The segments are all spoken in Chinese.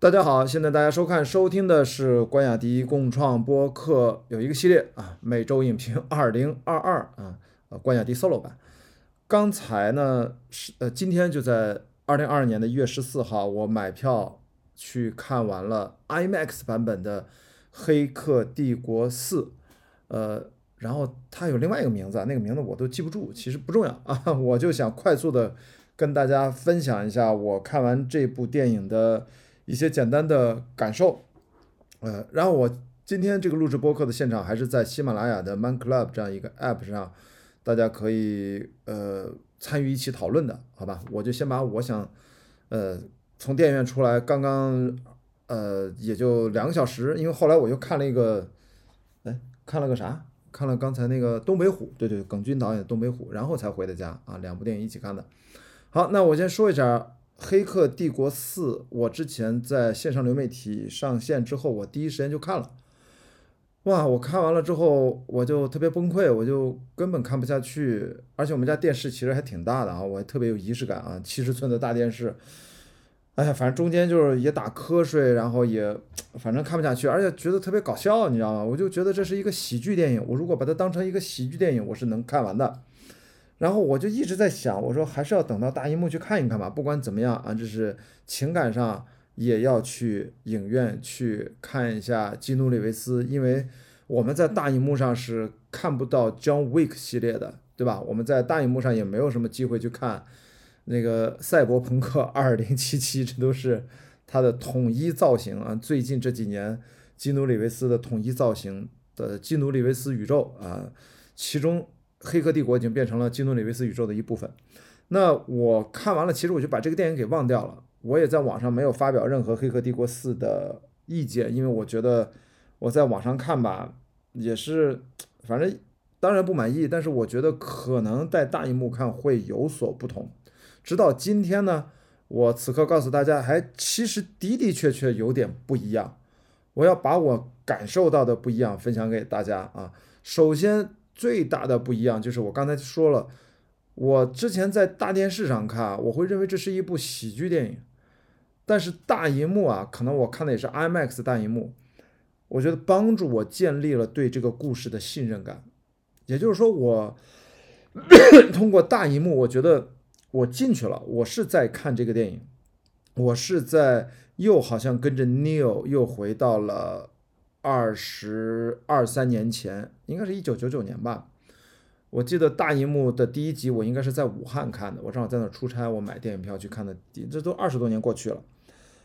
大家好，现在大家收看、收听的是关雅迪共创播客有一个系列啊，每周影评二零二二啊，呃，关雅迪 solo 版。刚才呢是呃，今天就在二零二二年的一月十四号，我买票去看完了 IMAX 版本的《黑客帝国四》，呃，然后它有另外一个名字，那个名字我都记不住，其实不重要啊，我就想快速的跟大家分享一下我看完这部电影的。一些简单的感受，呃，然后我今天这个录制播客的现场还是在喜马拉雅的 Man Club 这样一个 App 上，大家可以呃参与一起讨论的，好吧？我就先把我想，呃，从电影院出来，刚刚呃也就两个小时，因为后来我又看了一个，哎，看了个啥？看了刚才那个东北虎，对对，耿军导演东北虎，然后才回的家啊，两部电影一起看的。好，那我先说一下。《黑客帝国四》，我之前在线上流媒体上线之后，我第一时间就看了。哇！我看完了之后，我就特别崩溃，我就根本看不下去。而且我们家电视其实还挺大的啊，我还特别有仪式感啊，七十寸的大电视。哎呀，反正中间就是也打瞌睡，然后也反正看不下去，而且觉得特别搞笑，你知道吗？我就觉得这是一个喜剧电影，我如果把它当成一个喜剧电影，我是能看完的。然后我就一直在想，我说还是要等到大荧幕去看一看吧。不管怎么样啊，这是情感上也要去影院去看一下基努里维斯，因为我们在大荧幕上是看不到 John Wick 系列的，对吧？我们在大荧幕上也没有什么机会去看那个赛博朋克 2077，，这都是它的统一造型啊。最近这几年基努里维斯的统一造型的基努里维斯宇宙啊，其中。黑客帝国已经变成了基努里维斯宇宙的一部分。那我看完了，其实我就把这个电影给忘掉了。我也在网上没有发表任何黑客帝国四的意见，因为我觉得我在网上看吧，也是反正当然不满意，但是我觉得可能在大荧幕看会有所不同。直到今天呢，我此刻告诉大家，还其实的的确确有点不一样。我要把我感受到的不一样分享给大家啊。首先。最大的不一样就是我刚才说了，我之前在大电视上看，我会认为这是一部喜剧电影，但是大荧幕啊，可能我看的也是 IMAX 大荧幕，我觉得帮助我建立了对这个故事的信任感。也就是说，我 通过大荧幕，我觉得我进去了，我是在看这个电影，我是在又好像跟着 Neil 又回到了。二十二三年前，应该是一九九九年吧。我记得大荧幕的第一集，我应该是在武汉看的。我正好在那出差，我买电影票去看的。这都二十多年过去了，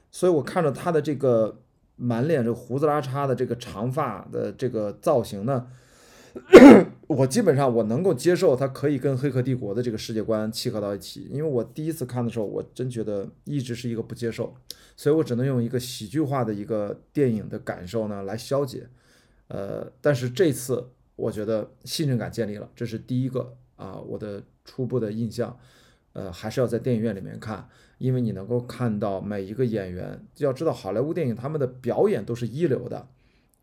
所以我看着他的这个满脸这胡子拉碴的这个长发的这个造型呢。我基本上我能够接受，它可以跟《黑客帝国》的这个世界观契合到一起。因为我第一次看的时候，我真觉得一直是一个不接受，所以我只能用一个喜剧化的一个电影的感受呢来消解。呃，但是这次我觉得信任感建立了，这是第一个啊，我的初步的印象。呃，还是要在电影院里面看，因为你能够看到每一个演员。要知道，好莱坞电影他们的表演都是一流的，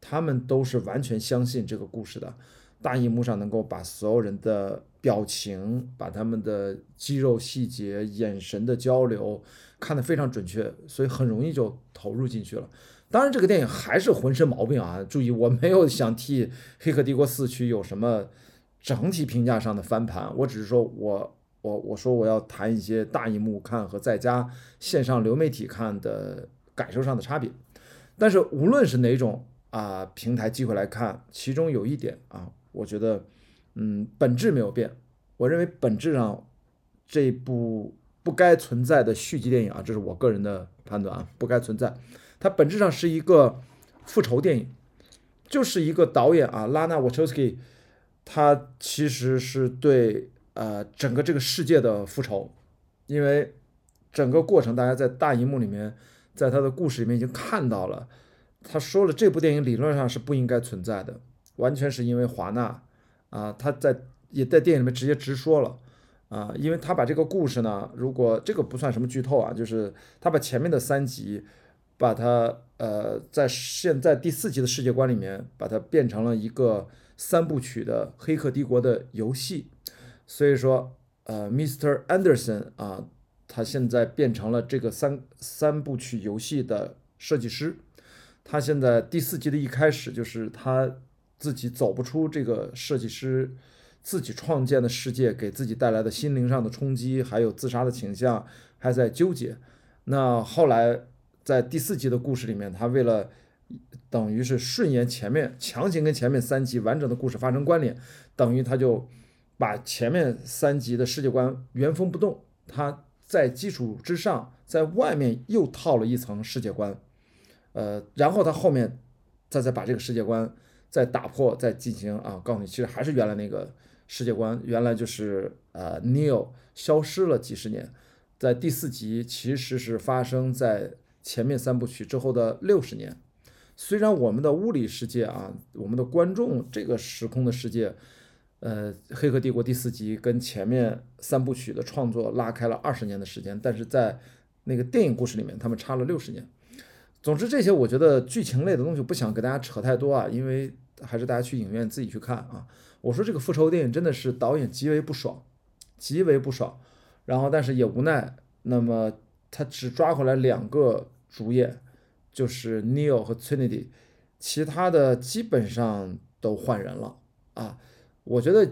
他们都是完全相信这个故事的。大荧幕上能够把所有人的表情、把他们的肌肉细节、眼神的交流看得非常准确，所以很容易就投入进去了。当然，这个电影还是浑身毛病啊！注意，我没有想替《黑客帝国四区》有什么整体评价上的翻盘，我只是说我我我说我要谈一些大荧幕看和在家线上流媒体看的感受上的差别。但是无论是哪种啊平台机会来看，其中有一点啊。我觉得，嗯，本质没有变。我认为本质上这部不该存在的续集电影啊，这是我个人的判断啊，不该存在。它本质上是一个复仇电影，就是一个导演啊，拉纳沃丘斯基，他其实是对呃整个这个世界的复仇，因为整个过程大家在大荧幕里面，在他的故事里面已经看到了，他说了这部电影理论上是不应该存在的。完全是因为华纳啊，他在也在电影里面直接直说了啊，因为他把这个故事呢，如果这个不算什么剧透啊，就是他把前面的三集，把它呃在现在第四集的世界观里面，把它变成了一个三部曲的《黑客帝国》的游戏，所以说呃，Mr. Anderson 啊，他现在变成了这个三三部曲游戏的设计师。他现在第四集的一开始就是他自己走不出这个设计师自己创建的世界给自己带来的心灵上的冲击，还有自杀的倾向，还在纠结。那后来在第四集的故事里面，他为了等于是顺延前面，强行跟前面三集完整的故事发生关联，等于他就把前面三集的世界观原封不动，他在基础之上，在外面又套了一层世界观，呃，然后他后面再再把这个世界观再打破，再进行啊，告诉你，其实还是原来那个世界观，原来就是呃，Neil 消失了几十年，在第四集其实是发生在前面三部曲之后的六十年。虽然我们的物理世界啊，我们的观众这个时空的世界，呃，《黑客帝国》第四集跟前面三部曲的创作拉开了二十年的时间，但是在那个电影故事里面，他们差了六十年。总之，这些我觉得剧情类的东西不想给大家扯太多啊，因为还是大家去影院自己去看啊。我说这个复仇电影真的是导演极为不爽，极为不爽，然后但是也无奈，那么他只抓回来两个主演。就是 Neil 和 Trinity，其他的基本上都换人了啊。我觉得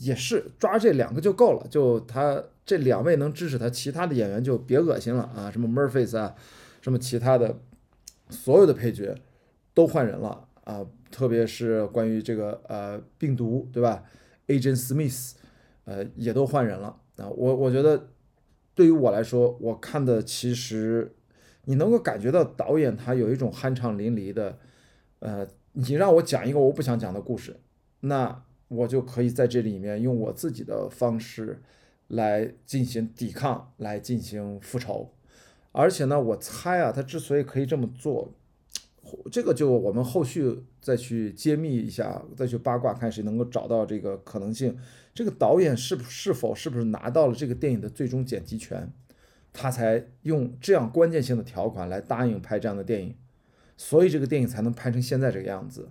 也是抓这两个就够了，就他这两位能支持他，其他的演员就别恶心了啊。什么 Murphy 啊，什么其他的，所有的配角都换人了啊。特别是关于这个呃病毒对吧，Agent Smith，呃也都换人了啊。我我觉得对于我来说，我看的其实。你能够感觉到导演他有一种酣畅淋漓的，呃，你让我讲一个我不想讲的故事，那我就可以在这里面用我自己的方式来进行抵抗，来进行复仇。而且呢，我猜啊，他之所以可以这么做，这个就我们后续再去揭秘一下，再去八卦，看谁能够找到这个可能性。这个导演是是否是不是拿到了这个电影的最终剪辑权？他才用这样关键性的条款来答应拍这样的电影，所以这个电影才能拍成现在这个样子。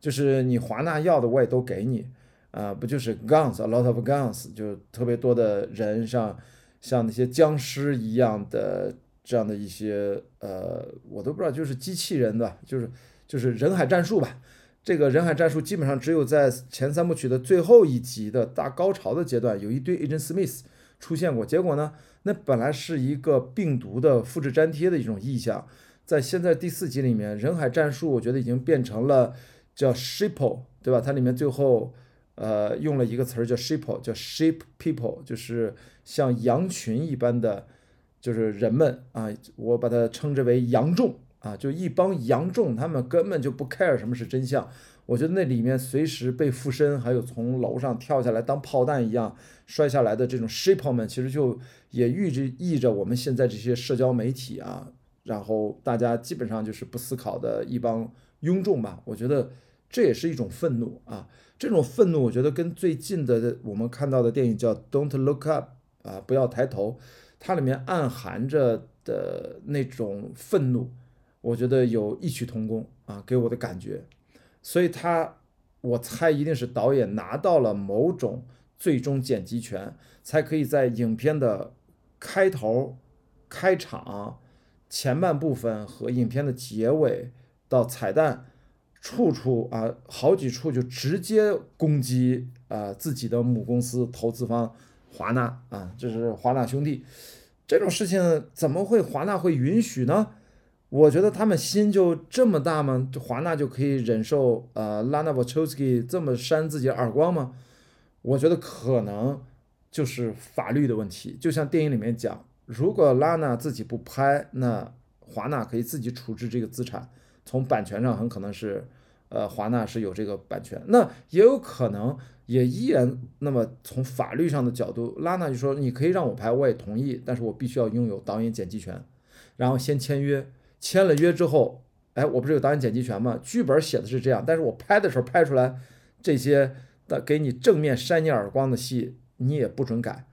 就是你华纳要的我也都给你，啊，不就是 guns，a lot of guns，就特别多的人，像像那些僵尸一样的这样的一些，呃，我都不知道，就是机器人的，就是就是人海战术吧。这个人海战术基本上只有在前三部曲的最后一集的大高潮的阶段，有一堆 Agent Smith 出现过，结果呢？那本来是一个病毒的复制粘贴的一种意象，在现在第四集里面，人海战术我觉得已经变成了叫 sheeple，对吧？它里面最后呃用了一个词儿叫 sheeple，叫 sheep people，就是像羊群一般的，就是人们啊，我把它称之为羊众啊，就一帮羊众，他们根本就不 care 什么是真相。我觉得那里面随时被附身，还有从楼上跳下来当炮弹一样摔下来的这种 sheeple 们，其实就。也预着意着我们现在这些社交媒体啊，然后大家基本上就是不思考的一帮庸众吧。我觉得这也是一种愤怒啊。这种愤怒，我觉得跟最近的我们看到的电影叫《Don't Look Up》啊，不要抬头，它里面暗含着的那种愤怒，我觉得有异曲同工啊，给我的感觉。所以，他我猜一定是导演拿到了某种最终剪辑权，才可以在影片的。开头、开场、前半部分和影片的结尾到彩蛋，处处啊，好几处就直接攻击啊自己的母公司投资方华纳啊，这是华纳兄弟，这种事情怎么会华纳会允许呢？我觉得他们心就这么大吗？华纳就可以忍受呃拉纳沃丘斯基这么扇自己耳光吗？我觉得可能。就是法律的问题，就像电影里面讲，如果拉娜自己不拍，那华纳可以自己处置这个资产，从版权上很可能是，呃，华纳是有这个版权，那也有可能也依然，那么从法律上的角度，拉娜就说你可以让我拍，我也同意，但是我必须要拥有导演剪辑权，然后先签约，签了约之后，哎，我不是有导演剪辑权吗？剧本写的是这样，但是我拍的时候拍出来这些的给你正面扇你耳光的戏。你也不准改，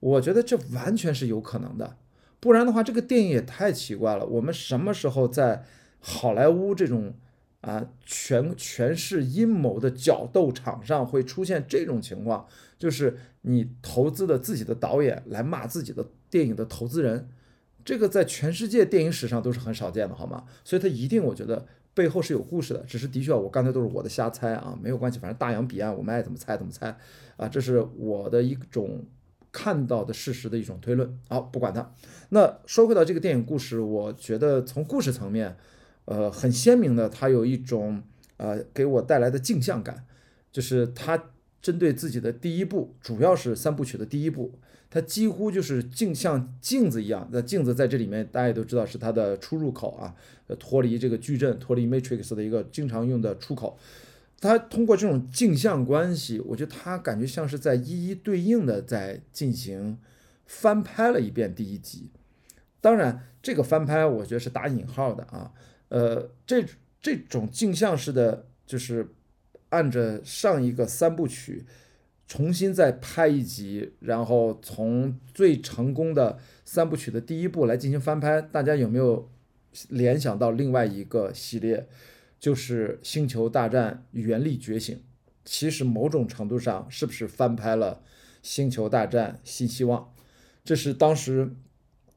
我觉得这完全是有可能的，不然的话，这个电影也太奇怪了。我们什么时候在好莱坞这种啊全全是阴谋的角斗场上会出现这种情况？就是你投资的自己的导演来骂自己的电影的投资人，这个在全世界电影史上都是很少见的，好吗？所以它一定我觉得背后是有故事的，只是的确我刚才都是我的瞎猜啊，没有关系，反正大洋彼岸我们爱怎么猜怎么猜啊，这是我的一种看到的事实的一种推论。好，不管它。那说回到这个电影故事，我觉得从故事层面，呃，很鲜明的，它有一种呃给我带来的镜像感，就是它针对自己的第一部，主要是三部曲的第一部。它几乎就是镜像镜子一样，那镜子在这里面大家也都知道是它的出入口啊，脱离这个矩阵、脱离 Matrix 的一个经常用的出口。它通过这种镜像关系，我觉得它感觉像是在一一对应的在进行翻拍了一遍第一集。当然，这个翻拍我觉得是打引号的啊，呃，这这种镜像式的，就是按着上一个三部曲。重新再拍一集，然后从最成功的三部曲的第一部来进行翻拍，大家有没有联想到另外一个系列，就是《星球大战：原力觉醒》？其实某种程度上是不是翻拍了《星球大战：新希望》？这是当时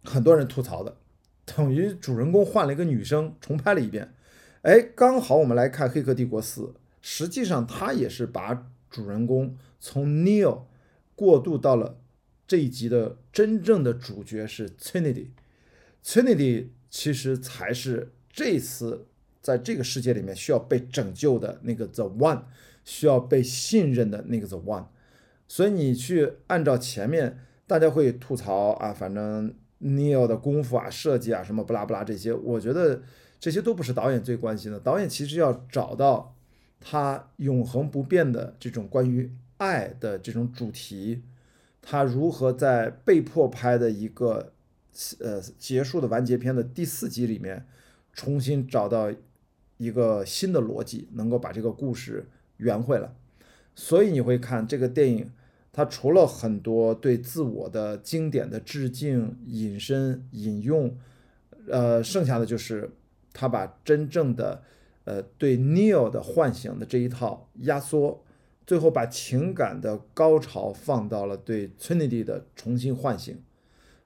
很多人吐槽的，等于主人公换了一个女生，重拍了一遍。哎，刚好我们来看《黑客帝国四》，实际上他也是把主人公。从 Neo 过渡到了这一集的真正的主角是 Trinity，Trinity 其实才是这次在这个世界里面需要被拯救的那个 The One，需要被信任的那个 The One。所以你去按照前面大家会吐槽啊，反正 Neo 的功夫啊、设计啊什么不拉不拉这些，我觉得这些都不是导演最关心的。导演其实要找到他永恒不变的这种关于。爱的这种主题，他如何在被迫拍的一个呃结束的完结篇的第四集里面，重新找到一个新的逻辑，能够把这个故事圆回来。所以你会看这个电影，它除了很多对自我的经典的致敬、引申、引用，呃，剩下的就是他把真正的呃对 Neil 的唤醒的这一套压缩。最后把情感的高潮放到了对 Trinity 的重新唤醒，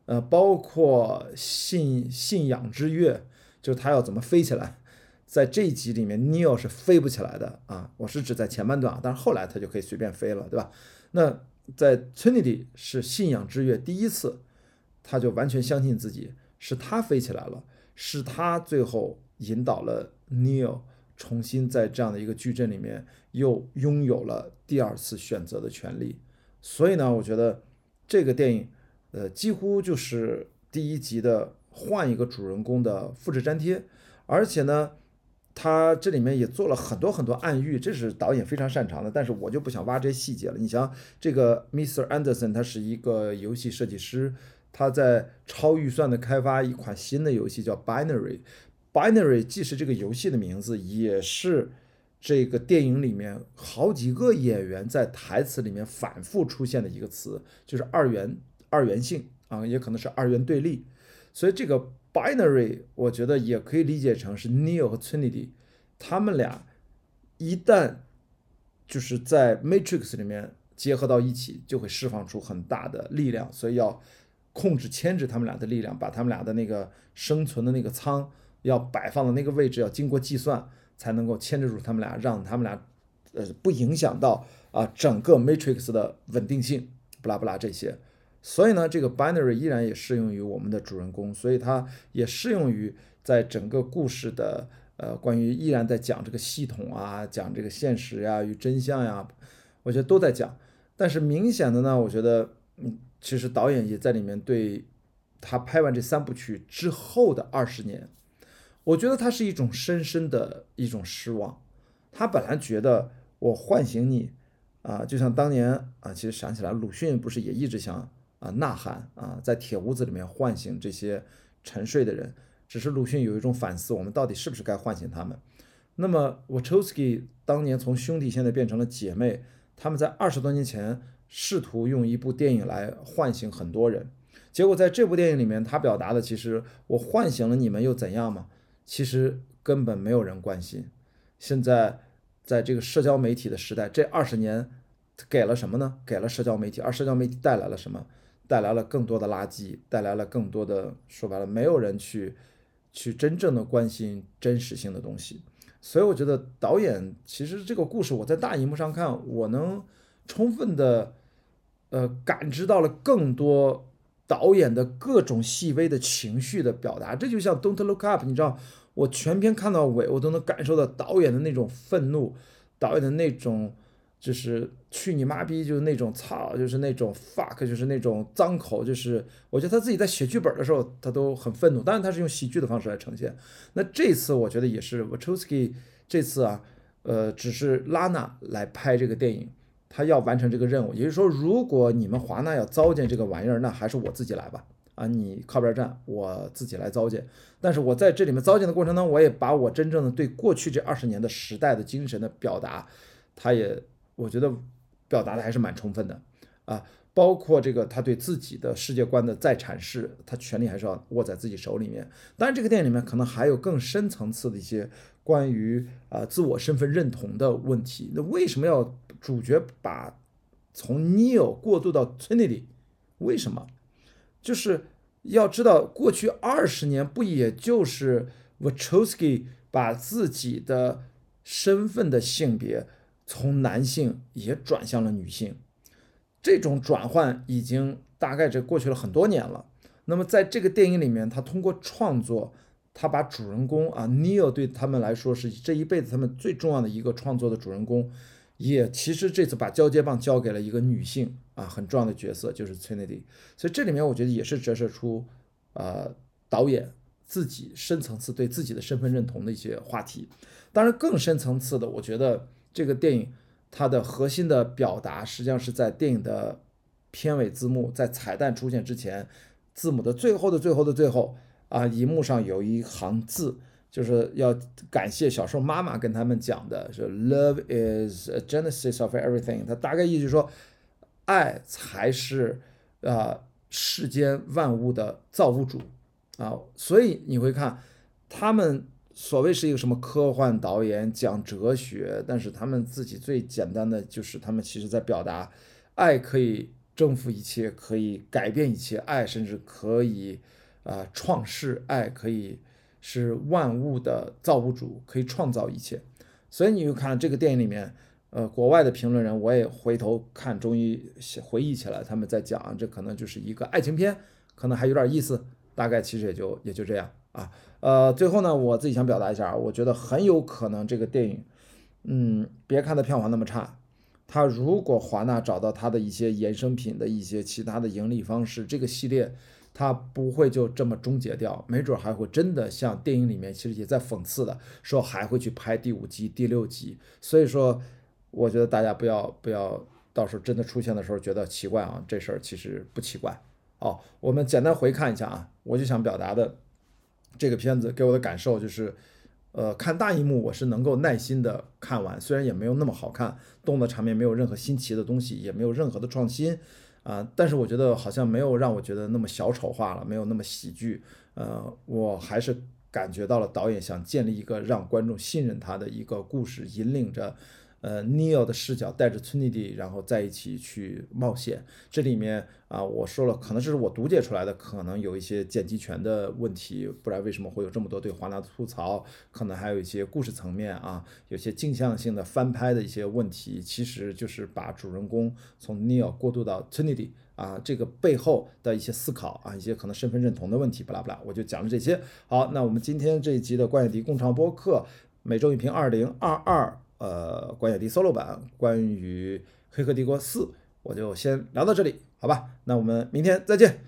呃，包括信信仰之跃，就是他要怎么飞起来，在这一集里面，Neo 是飞不起来的啊，我是指在前半段啊，但是后来他就可以随便飞了，对吧？那在 Trinity 是信仰之跃，第一次他就完全相信自己是他飞起来了，是他最后引导了 Neo。重新在这样的一个矩阵里面又拥有了第二次选择的权利，所以呢，我觉得这个电影，呃，几乎就是第一集的换一个主人公的复制粘贴，而且呢，他这里面也做了很多很多暗喻，这是导演非常擅长的。但是我就不想挖这些细节了。你想，这个 Mr. Anderson 他是一个游戏设计师，他在超预算的开发一款新的游戏叫 Binary。Binary 既是这个游戏的名字，也是这个电影里面好几个演员在台词里面反复出现的一个词，就是二元二元性啊，也可能是二元对立。所以这个 Binary 我觉得也可以理解成是 Neo 和 Trinity 他们俩一旦就是在 Matrix 里面结合到一起，就会释放出很大的力量，所以要控制牵制他们俩的力量，把他们俩的那个生存的那个仓。要摆放的那个位置要经过计算，才能够牵制住他们俩，让他们俩，呃，不影响到啊整个 Matrix 的稳定性，不拉不拉这些。所以呢，这个 Binary 依然也适用于我们的主人公，所以它也适用于在整个故事的呃关于依然在讲这个系统啊，讲这个现实呀与真相呀，我觉得都在讲。但是明显的呢，我觉得嗯，其实导演也在里面对他拍完这三部曲之后的二十年。我觉得他是一种深深的一种失望。他本来觉得我唤醒你，啊，就像当年啊，其实想起来，鲁迅不是也一直想啊呐喊啊，在铁屋子里面唤醒这些沉睡的人。只是鲁迅有一种反思，我们到底是不是该唤醒他们？那么沃丘斯基当年从兄弟现在变成了姐妹，他们在二十多年前试图用一部电影来唤醒很多人，结果在这部电影里面，他表达的其实我唤醒了你们又怎样嘛？其实根本没有人关心。现在在这个社交媒体的时代，这二十年给了什么呢？给了社交媒体，而社交媒体带来了什么？带来了更多的垃圾，带来了更多的说白了，没有人去去真正的关心真实性的东西。所以我觉得导演其实这个故事我在大荧幕上看，我能充分的呃感知到了更多导演的各种细微的情绪的表达。这就像《Don't Look Up》，你知道，我全篇看到尾，我都能感受到导演的那种愤怒，导演的那种。就是去你妈逼，就是那种操，就是那种 fuck，就是那种脏口，就是我觉得他自己在写剧本的时候，他都很愤怒。当然，他是用喜剧的方式来呈现。那这次我觉得也是 w a c h o s k i 这次啊，呃，只是拉娜来拍这个电影，他要完成这个任务。也就是说，如果你们华纳要糟践这个玩意儿，那还是我自己来吧。啊，你靠边站，我自己来糟践。但是我在这里面糟践的过程当中，我也把我真正的对过去这二十年的时代的精神的表达，他也。我觉得表达的还是蛮充分的啊，包括这个他对自己的世界观的再阐释，他权力还是要握在自己手里面。当然，这个电影里面可能还有更深层次的一些关于啊自我身份认同的问题。那为什么要主角把从 Neo 过渡到 Trinity？为什么？就是要知道过去二十年不也就是 Wachowski 把自己的身份的性别。从男性也转向了女性，这种转换已经大概这过去了很多年了。那么在这个电影里面，他通过创作，他把主人公啊，Neil 对他们来说是这一辈子他们最重要的一个创作的主人公，也其实这次把交接棒交给了一个女性啊，很重要的角色就是 Trinity。所以这里面我觉得也是折射出呃导演自己深层次对自己的身份认同的一些话题。当然更深层次的，我觉得。这个电影它的核心的表达，实际上是在电影的片尾字幕在彩蛋出现之前，字母的最后的最后的最后啊，荧幕上有一行字，就是要感谢小时候妈妈跟他们讲的，是 “Love is a genesis of everything”。它大概意思就是说，爱才是啊世间万物的造物主啊。所以你会看他们。所谓是一个什么科幻导演讲哲学，但是他们自己最简单的就是他们其实在表达，爱可以征服一切，可以改变一切，爱甚至可以啊创世，爱可以是万物的造物主，可以创造一切。所以你就看这个电影里面，呃，国外的评论人我也回头看，终于回忆起来，他们在讲这可能就是一个爱情片，可能还有点意思，大概其实也就也就这样。啊，呃，最后呢，我自己想表达一下，我觉得很有可能这个电影，嗯，别看它票房那么差，它如果华纳找到它的一些衍生品的一些其他的盈利方式，这个系列它不会就这么终结掉，没准还会真的像电影里面其实也在讽刺的，说还会去拍第五集、第六集。所以说，我觉得大家不要不要到时候真的出现的时候觉得奇怪啊，这事儿其实不奇怪。哦，我们简单回看一下啊，我就想表达的。这个片子给我的感受就是，呃，看大荧幕我是能够耐心的看完，虽然也没有那么好看，动的场面没有任何新奇的东西，也没有任何的创新，啊，但是我觉得好像没有让我觉得那么小丑化了，没有那么喜剧，呃，我还是感觉到了导演想建立一个让观众信任他的一个故事，引领着。呃，Neil 的视角带着 Trinity，然后在一起去冒险。这里面啊，我说了，可能这是我读解出来的，可能有一些剪辑权的问题，不然为什么会有这么多对华纳的吐槽？可能还有一些故事层面啊，有些镜像性的翻拍的一些问题，其实就是把主人公从 Neil 过渡到 Trinity 啊，这个背后的一些思考啊，一些可能身份认同的问题，巴拉巴拉，我就讲了这些。好，那我们今天这一集的关野迪共创播客每周影评二零二二。呃，关雅迪 solo 版关于《黑客帝国四》，我就先聊到这里，好吧？那我们明天再见。